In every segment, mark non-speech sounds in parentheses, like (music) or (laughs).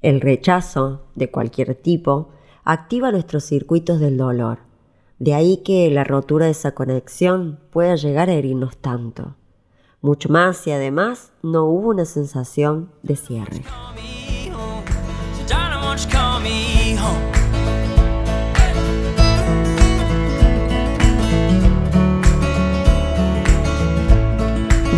El rechazo, de cualquier tipo, activa nuestros circuitos del dolor. De ahí que la rotura de esa conexión pueda llegar a herirnos tanto. Mucho más y además no hubo una sensación de cierre.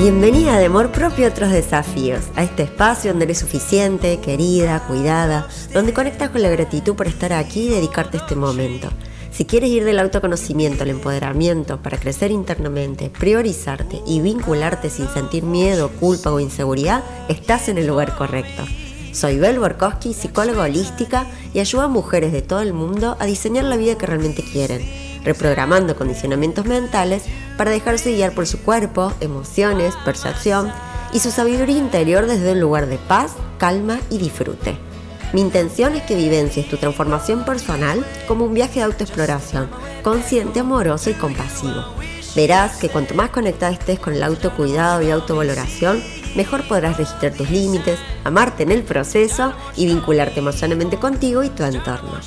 Bienvenida de amor propio a otros desafíos, a este espacio donde eres suficiente, querida, cuidada, donde conectas con la gratitud por estar aquí y dedicarte este momento. Si quieres ir del autoconocimiento al empoderamiento para crecer internamente, priorizarte y vincularte sin sentir miedo, culpa o inseguridad, estás en el lugar correcto. Soy Bel Borkowski, psicóloga holística y ayudo a mujeres de todo el mundo a diseñar la vida que realmente quieren reprogramando condicionamientos mentales para dejarse guiar por su cuerpo, emociones, percepción y su sabiduría interior desde un lugar de paz, calma y disfrute. Mi intención es que vivencies tu transformación personal como un viaje de autoexploración, consciente, amoroso y compasivo. Verás que cuanto más conectada estés con el autocuidado y autovaloración, mejor podrás registrar tus límites, amarte en el proceso y vincularte emocionalmente contigo y tu entorno.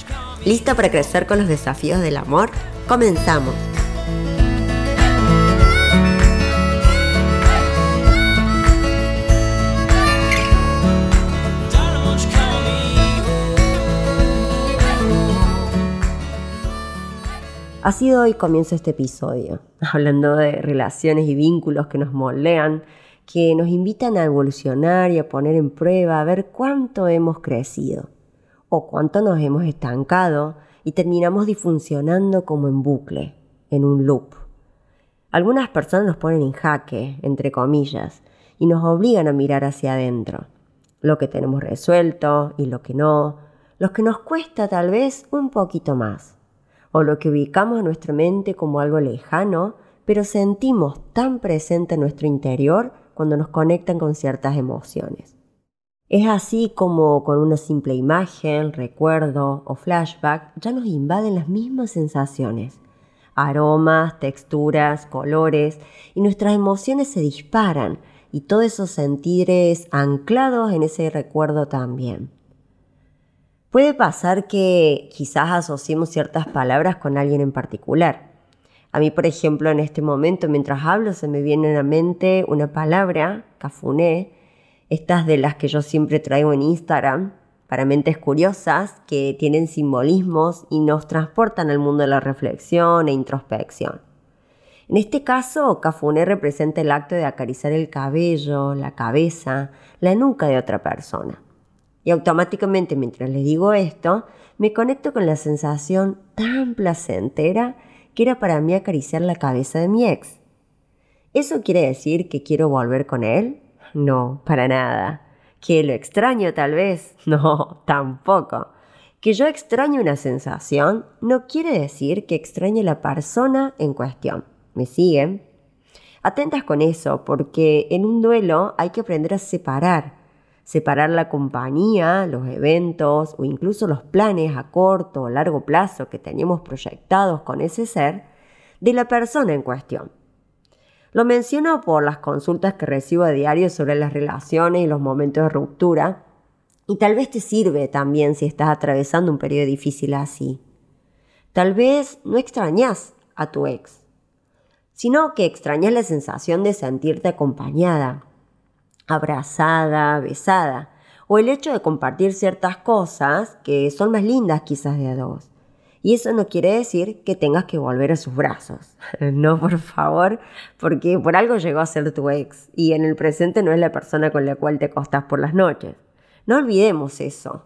¿Lista para crecer con los desafíos del amor? Comenzamos. Así hoy comienza este episodio, (laughs) hablando de relaciones y vínculos que nos moldean, que nos invitan a evolucionar y a poner en prueba, a ver cuánto hemos crecido o cuánto nos hemos estancado y terminamos disfuncionando como en bucle, en un loop. Algunas personas nos ponen en jaque, entre comillas, y nos obligan a mirar hacia adentro, lo que tenemos resuelto y lo que no, lo que nos cuesta tal vez un poquito más, o lo que ubicamos en nuestra mente como algo lejano, pero sentimos tan presente en nuestro interior cuando nos conectan con ciertas emociones. Es así como con una simple imagen, recuerdo o flashback ya nos invaden las mismas sensaciones, aromas, texturas, colores y nuestras emociones se disparan y todos esos sentires anclados en ese recuerdo también. Puede pasar que quizás asociemos ciertas palabras con alguien en particular. A mí, por ejemplo, en este momento, mientras hablo, se me viene a la mente una palabra, cafuné, estas de las que yo siempre traigo en Instagram, para mentes curiosas, que tienen simbolismos y nos transportan al mundo de la reflexión e introspección. En este caso, cafuné representa el acto de acariciar el cabello, la cabeza, la nuca de otra persona. Y automáticamente mientras les digo esto, me conecto con la sensación tan placentera que era para mí acariciar la cabeza de mi ex. ¿Eso quiere decir que quiero volver con él? No, para nada. ¿Que lo extraño tal vez? (laughs) No, tampoco. Que yo extraño una sensación no quiere decir que extrañe la persona en cuestión. ¿Me siguen? Atentas con eso, porque en un duelo hay que aprender a separar. Separar la compañía, los eventos o incluso los planes a corto o largo plazo que teníamos proyectados con ese ser de la persona en cuestión. Lo menciono por las consultas que recibo a diario sobre las relaciones y los momentos de ruptura, y tal vez te sirve también si estás atravesando un periodo difícil así. Tal vez no extrañas a tu ex, sino que extrañas la sensación de sentirte acompañada, abrazada, besada, o el hecho de compartir ciertas cosas que son más lindas quizás de a dos. Y eso no quiere decir que tengas que volver a sus brazos. (laughs) No, por favor, porque por algo llegó a ser tu ex y en el presente no es la persona con la cual te acostás por las noches. No olvidemos eso.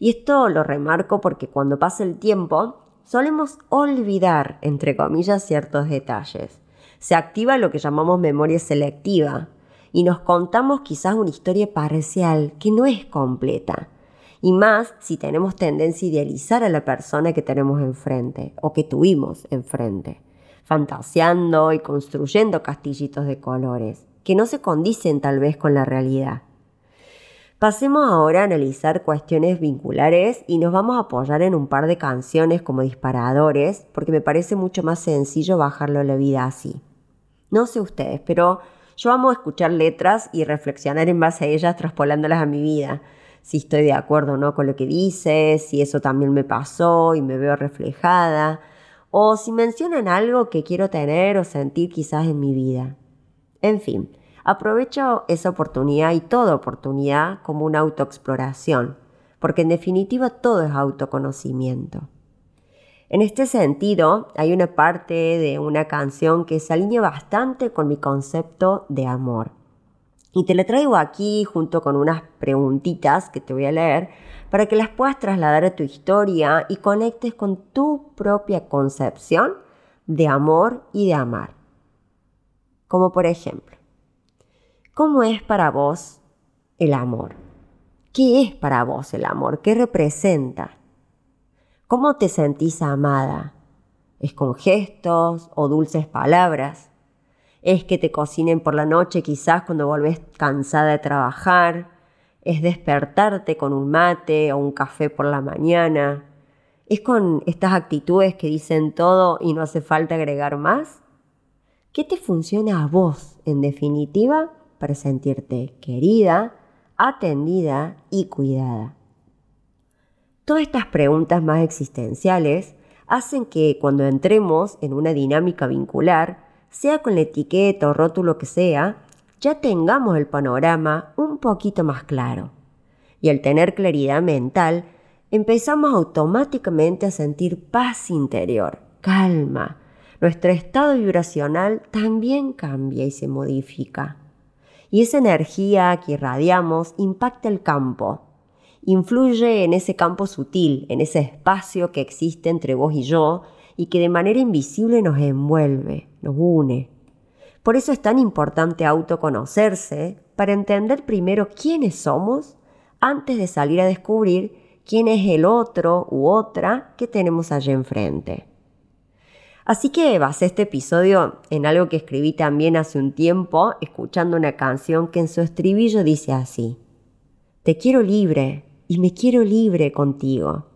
Y esto lo remarco porque cuando pasa el tiempo solemos olvidar, entre comillas, ciertos detalles. Se activa lo que llamamos memoria selectiva y nos contamos quizás una historia parcial que no es completa y más si tenemos tendencia a idealizar a la persona que tenemos enfrente o que tuvimos enfrente, fantaseando y construyendo castillitos de colores, que no se condicen tal vez con la realidad. Pasemos ahora a analizar cuestiones vinculares y nos vamos a apoyar en un par de canciones como disparadores, porque me parece mucho más sencillo bajarlo a la vida así. No sé ustedes, pero yo amo escuchar letras y reflexionar en base a ellas traspolándolas a mi vida si estoy de acuerdo o no con lo que dice, si eso también me pasó y me veo reflejada, o si mencionan algo que quiero tener o sentir quizás en mi vida. En fin, aprovecho esa oportunidad y toda oportunidad como una autoexploración, porque en definitiva todo es autoconocimiento. En este sentido, hay una parte de una canción que se alinea bastante con mi concepto de amor. Y te la traigo aquí junto con unas preguntitas que te voy a leer para que las puedas trasladar a tu historia y conectes con tu propia concepción de amor y de amar. Como por ejemplo, ¿cómo es para vos el amor? ¿Qué es para vos el amor? ¿Qué representa? ¿Cómo te sentís amada? ¿Es con gestos o dulces palabras? Es que te cocinen por la noche quizás cuando volvés cansada de trabajar, es despertarte con un mate o un café por la mañana, es con estas actitudes que dicen todo y no hace falta agregar más. ¿Qué te funciona a vos, en definitiva, para sentirte querida, atendida y cuidada? Todas estas preguntas más existenciales hacen que cuando entremos en una dinámica vincular, sea con la etiqueta o rótulo que sea, ya tengamos el panorama un poquito más claro. Y al tener claridad mental, empezamos automáticamente a sentir paz interior, calma. Nuestro estado vibracional también cambia y se modifica. Y esa energía que irradiamos impacta el campo, influye en ese campo sutil, en ese espacio que existe entre vos y yo, y que de manera invisible nos envuelve, nos une. Por eso es tan importante autoconocerse para entender primero quiénes somos antes de salir a descubrir quién es el otro u otra que tenemos allí enfrente. Así que basé este episodio en algo que escribí también hace un tiempo, escuchando una canción que en su estribillo dice así, Te quiero libre y me quiero libre contigo.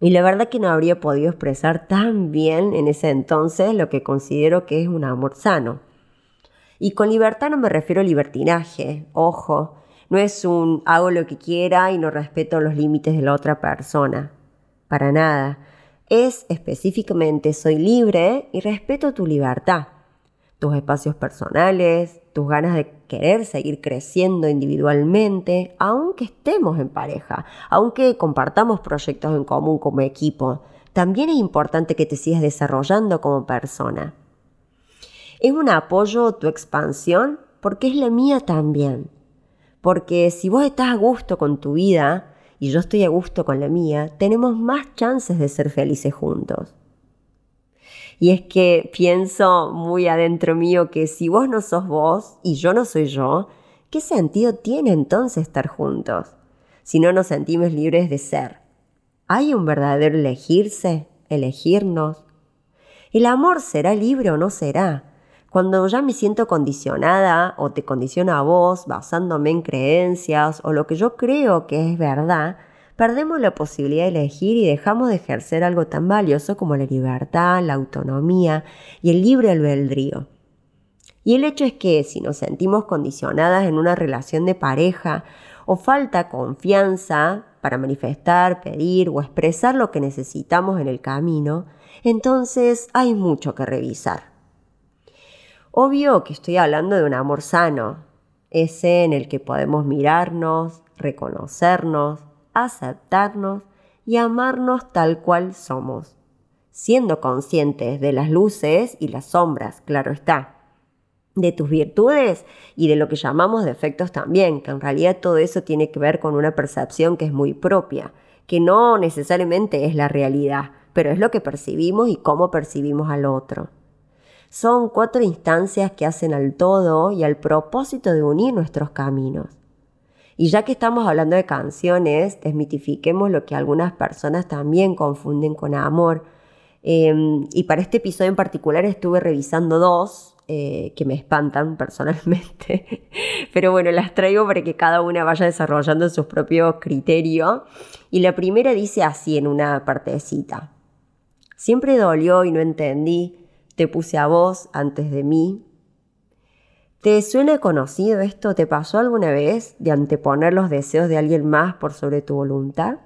Y la verdad que no habría podido expresar tan bien en ese entonces lo que considero que es un amor sano. Y con libertad no me refiero a libertinaje, ojo, no es un hago lo que quiera y no respeto los límites de la otra persona, para nada. Es específicamente soy libre y respeto tu libertad, tus espacios personales, tus ganas de querer seguir creciendo individualmente, aunque estemos en pareja, aunque compartamos proyectos en común como equipo, también es importante que te sigas desarrollando como persona. Es un apoyo tu expansión porque es la mía también. Porque si vos estás a gusto con tu vida y yo estoy a gusto con la mía, tenemos más chances de ser felices juntos. Y es que pienso muy adentro mío que si vos no sos vos y yo no soy yo, ¿qué sentido tiene entonces estar juntos? Si no nos sentimos libres de ser. ¿Hay un verdadero elegirse, elegirnos? ¿El amor será libre o no será? Cuando ya me siento condicionada o te condiciona a vos basándome en creencias o lo que yo creo que es verdad, perdemos la posibilidad de elegir y dejamos de ejercer algo tan valioso como la libertad, la autonomía y el libre albedrío. Y el hecho es que si nos sentimos condicionadas en una relación de pareja o falta confianza para manifestar, pedir o expresar lo que necesitamos en el camino, entonces hay mucho que revisar. Obvio que estoy hablando de un amor sano, ese en el que podemos mirarnos, reconocernos, aceptarnos y amarnos tal cual somos, siendo conscientes de las luces y las sombras, claro está, de tus virtudes y de lo que llamamos defectos también, que en realidad todo eso tiene que ver con una percepción que es muy propia, que no necesariamente es la realidad, pero es lo que percibimos y cómo percibimos al otro. Son cuatro instancias que hacen al todo y al propósito de unir nuestros caminos. Y ya que estamos hablando de canciones, desmitifiquemos lo que algunas personas también confunden con amor. Em, y para este episodio en particular estuve revisando dos eh, que me espantan (laughs) personalmente. Pero bueno, las traigo para que cada una vaya desarrollando su propio criterio. Y la primera dice así en una partecita. Siempre dolió y no entendí, te puse a vos antes de mí. ¿Te suena conocido esto? ¿Te pasó alguna vez de anteponer los deseos de alguien más por sobre tu voluntad?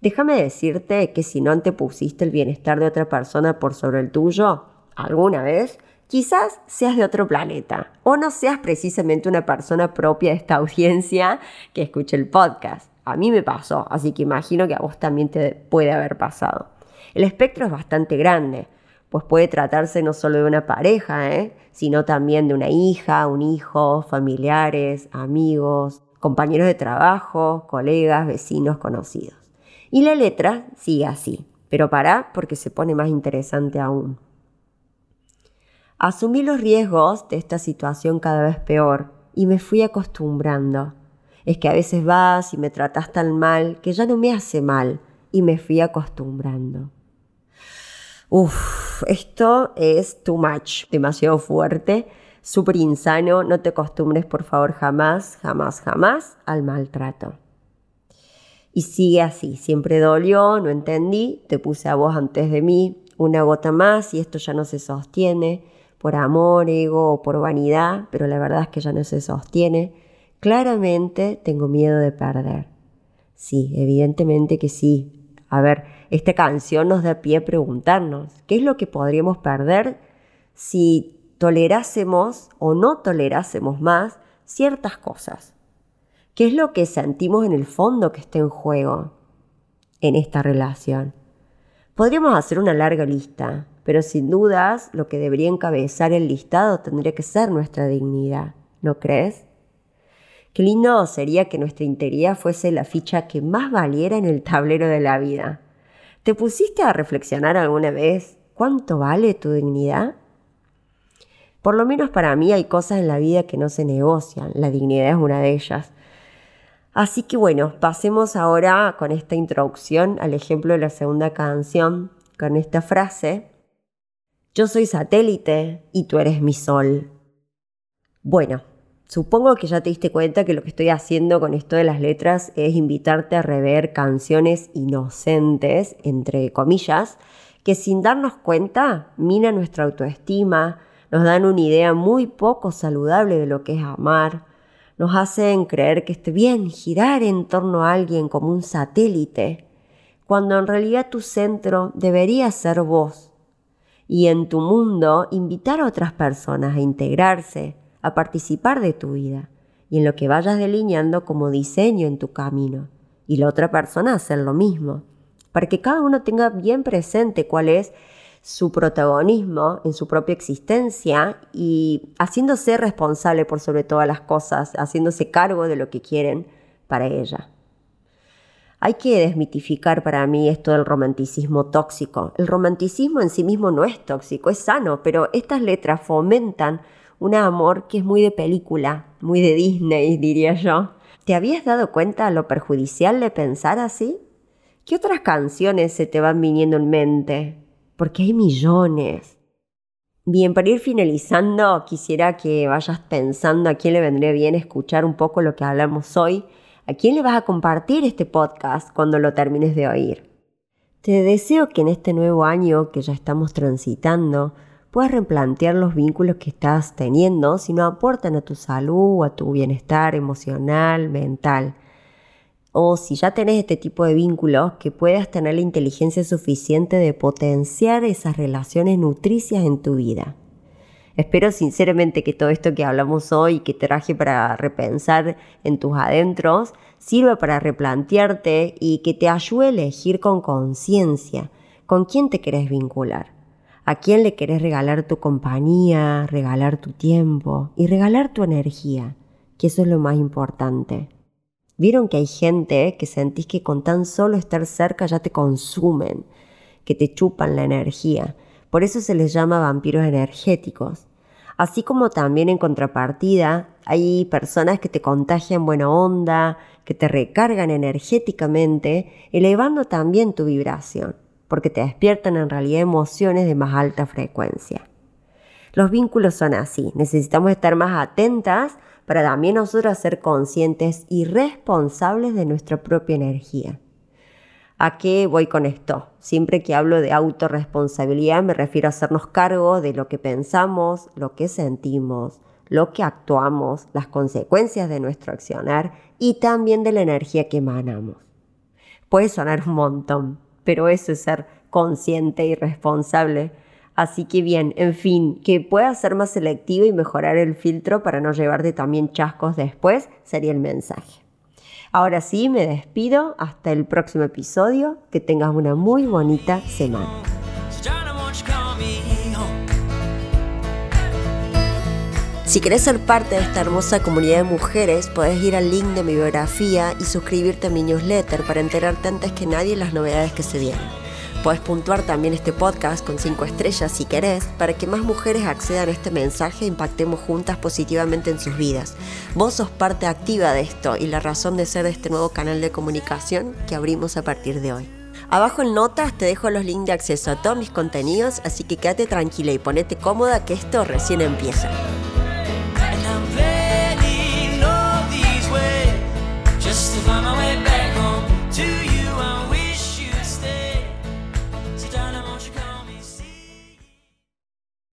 Déjame decirte que si no antepusiste el bienestar de otra persona por sobre el tuyo, alguna vez, quizás seas de otro planeta o no seas precisamente una persona propia de esta (laughs) audiencia que escuche el podcast. A mí me pasó, así que imagino que a vos también te puede haber pasado. El espectro es bastante grande pues puede tratarse no solo de una pareja, ¿eh? sino también de una hija, un hijo, familiares, amigos, compañeros de trabajo, colegas, vecinos, conocidos. Y la letra sigue así, pero para porque se pone más interesante aún. Asumí los riesgos de esta situación cada vez peor y me fui acostumbrando. Es que a veces vas y me tratas tan mal que ya no me hace mal y me fui acostumbrando. Uf, esto es too much, demasiado fuerte, súper insano. No te acostumbres, por favor, jamás, jamás, jamás al maltrato. Y sigue así, siempre dolió, no entendí, te puse a vos antes de mí, una gota más y esto ya no se sostiene, por amor, ego o por vanidad, pero la verdad es que ya no se sostiene. Claramente tengo miedo de perder. Sí, evidentemente que sí. A ver, esta canción nos da pie a preguntarnos, ¿qué es lo que podríamos perder si tolerásemos o no tolerásemos más ciertas cosas? ¿Qué es lo que sentimos en el fondo que está en juego en esta relación? Podríamos hacer una larga lista, pero sin dudas lo que debería encabezar el listado tendría que ser nuestra dignidad, ¿no crees? Qué lindo sería que nuestra integridad fuese la ficha que más valiera en el tablero de la vida. ¿Te pusiste a reflexionar alguna vez cuánto vale tu dignidad? Por lo menos para mí hay cosas en la vida que no se negocian, la dignidad es una de ellas. Así que bueno, pasemos ahora con esta introducción al ejemplo de la segunda canción, con esta frase, yo soy satélite y tú eres mi sol. Bueno, Supongo que ya te diste cuenta que lo que estoy haciendo con esto de las letras es invitarte a rever canciones inocentes, entre comillas, que sin darnos cuenta minan nuestra autoestima, nos dan una idea muy poco saludable de lo que es amar, nos hacen creer que esté bien girar en torno a alguien como un satélite, cuando en realidad tu centro debería ser vos. Y en tu mundo invitar a otras personas a integrarse, a participar de tu vida y en lo que vayas delineando como diseño en tu camino y la otra persona hacer lo mismo, para que cada uno tenga bien presente cuál es su protagonismo en su propia existencia y haciéndose responsable por sobre todas las cosas, haciéndose cargo de lo que quieren para ella. Hay que desmitificar para mí esto del romanticismo tóxico. El romanticismo en sí mismo no es tóxico, es sano, pero estas letras fomentan un amor que es muy de película, muy de Disney, diría yo. ¿Te habías dado cuenta lo perjudicial de pensar así? ¿Qué otras canciones se te van viniendo en mente? Porque hay millones. Bien, para ir finalizando, quisiera que vayas pensando a quién le vendría bien escuchar un poco lo que hablamos hoy, a quién le vas a compartir este podcast cuando lo termines de oír. Te deseo que en este nuevo año que ya estamos transitando, puedes replantear los vínculos que estás teniendo si no aportan a tu salud o a tu bienestar emocional, mental. O si ya tenés este tipo de vínculos, que puedas tener la inteligencia suficiente de potenciar esas relaciones nutricias en tu vida. Espero sinceramente que todo esto que hablamos hoy, que traje para repensar en tus adentros, sirva para replantearte y que te ayude a elegir con conciencia con quién te querés vincular. ¿A quién le querés regalar tu compañía, regalar tu tiempo y regalar tu energía? Que eso es lo más importante. ¿Vieron que hay gente que sentís que con tan solo estar cerca ya te consumen, que te chupan la energía? Por eso se les llama vampiros energéticos. Así como también en contrapartida hay personas que te contagian buena onda, que te recargan energéticamente, elevando también tu vibración porque te despiertan en realidad emociones de más alta frecuencia. Los vínculos son así, necesitamos estar más atentas para también nosotros ser conscientes y responsables de nuestra propia energía. ¿A qué voy con esto? Siempre que hablo de autorresponsabilidad me refiero a hacernos cargo de lo que pensamos, lo que sentimos, lo que actuamos, las consecuencias de nuestro accionar y también de la energía que emanamos. Puede sonar un montón, pero eso es ser consciente y responsable. Así que bien, en fin, que puedas ser más selectivo y mejorar el filtro para no llevarte también chascos después, sería el mensaje. Ahora sí, me despido. Hasta el próximo episodio. Que tengas una muy bonita semana. Si querés ser parte de esta hermosa comunidad de mujeres, podés ir al link de mi biografía y suscribirte a mi newsletter para enterarte antes que nadie las novedades que se vienen. Podés puntuar también este podcast con 5 estrellas si querés, para que más mujeres accedan a este mensaje e impactemos juntas positivamente en sus vidas. Vos sos parte activa de esto y la razón de ser de este nuevo canal de comunicación que abrimos a partir de hoy. Abajo en notas te dejo los links de acceso a todos mis contenidos, así que quédate tranquila y ponete cómoda que esto recién empieza.